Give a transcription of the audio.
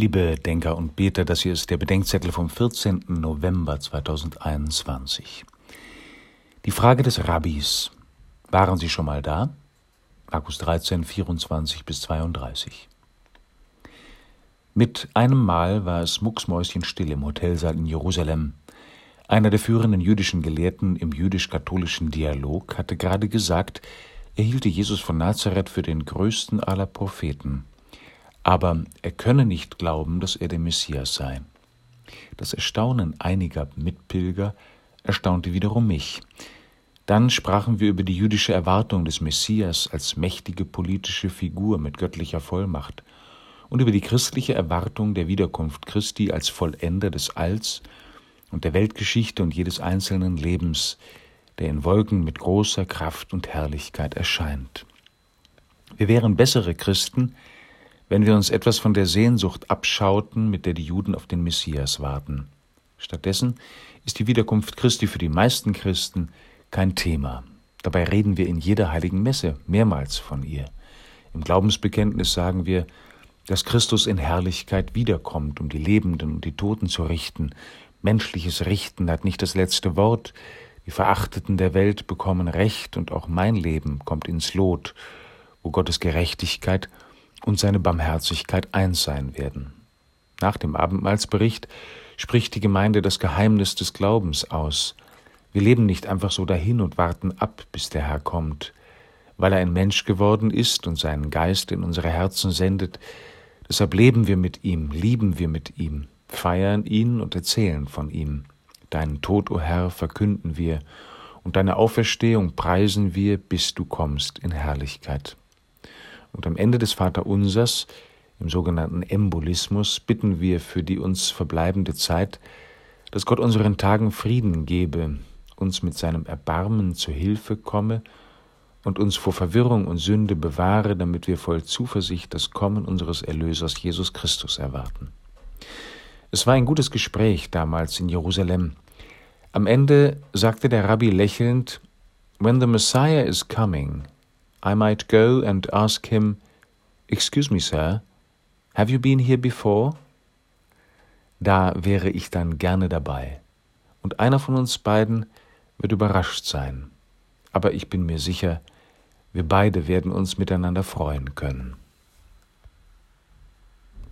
Liebe Denker und Beter, das hier ist der Bedenkzettel vom 14. November 2021. Die Frage des Rabbis. Waren Sie schon mal da? Markus 13, 24 bis 32. Mit einem Mal war es mucksmäuschenstill im Hotelsaal in Jerusalem. Einer der führenden jüdischen Gelehrten im jüdisch-katholischen Dialog hatte gerade gesagt, er hielte Jesus von Nazareth für den größten aller Propheten aber er könne nicht glauben, dass er der Messias sei. Das Erstaunen einiger Mitpilger erstaunte wiederum mich. Dann sprachen wir über die jüdische Erwartung des Messias als mächtige politische Figur mit göttlicher Vollmacht und über die christliche Erwartung der Wiederkunft Christi als Vollender des Alls und der Weltgeschichte und jedes einzelnen Lebens, der in Wolken mit großer Kraft und Herrlichkeit erscheint. Wir wären bessere Christen, wenn wir uns etwas von der Sehnsucht abschauten, mit der die Juden auf den Messias warten. Stattdessen ist die Wiederkunft Christi für die meisten Christen kein Thema. Dabei reden wir in jeder heiligen Messe mehrmals von ihr. Im Glaubensbekenntnis sagen wir, dass Christus in Herrlichkeit wiederkommt, um die Lebenden und die Toten zu richten. Menschliches Richten hat nicht das letzte Wort. Die Verachteten der Welt bekommen Recht und auch mein Leben kommt ins Lot, wo Gottes Gerechtigkeit und seine Barmherzigkeit eins sein werden. Nach dem Abendmahlsbericht spricht die Gemeinde das Geheimnis des Glaubens aus. Wir leben nicht einfach so dahin und warten ab, bis der Herr kommt. Weil er ein Mensch geworden ist und seinen Geist in unsere Herzen sendet, deshalb leben wir mit ihm, lieben wir mit ihm, feiern ihn und erzählen von ihm. Deinen Tod, o oh Herr, verkünden wir, und deine Auferstehung preisen wir, bis du kommst in Herrlichkeit. Und am Ende des Vaterunsers, im sogenannten Embolismus, bitten wir für die uns verbleibende Zeit, dass Gott unseren Tagen Frieden gebe, uns mit seinem Erbarmen zu Hilfe komme und uns vor Verwirrung und Sünde bewahre, damit wir voll Zuversicht das Kommen unseres Erlösers Jesus Christus erwarten. Es war ein gutes Gespräch damals in Jerusalem. Am Ende sagte der Rabbi lächelnd, When the Messiah is coming, I might go and ask him, Excuse me, sir, have you been here before? Da wäre ich dann gerne dabei. Und einer von uns beiden wird überrascht sein. Aber ich bin mir sicher, wir beide werden uns miteinander freuen können.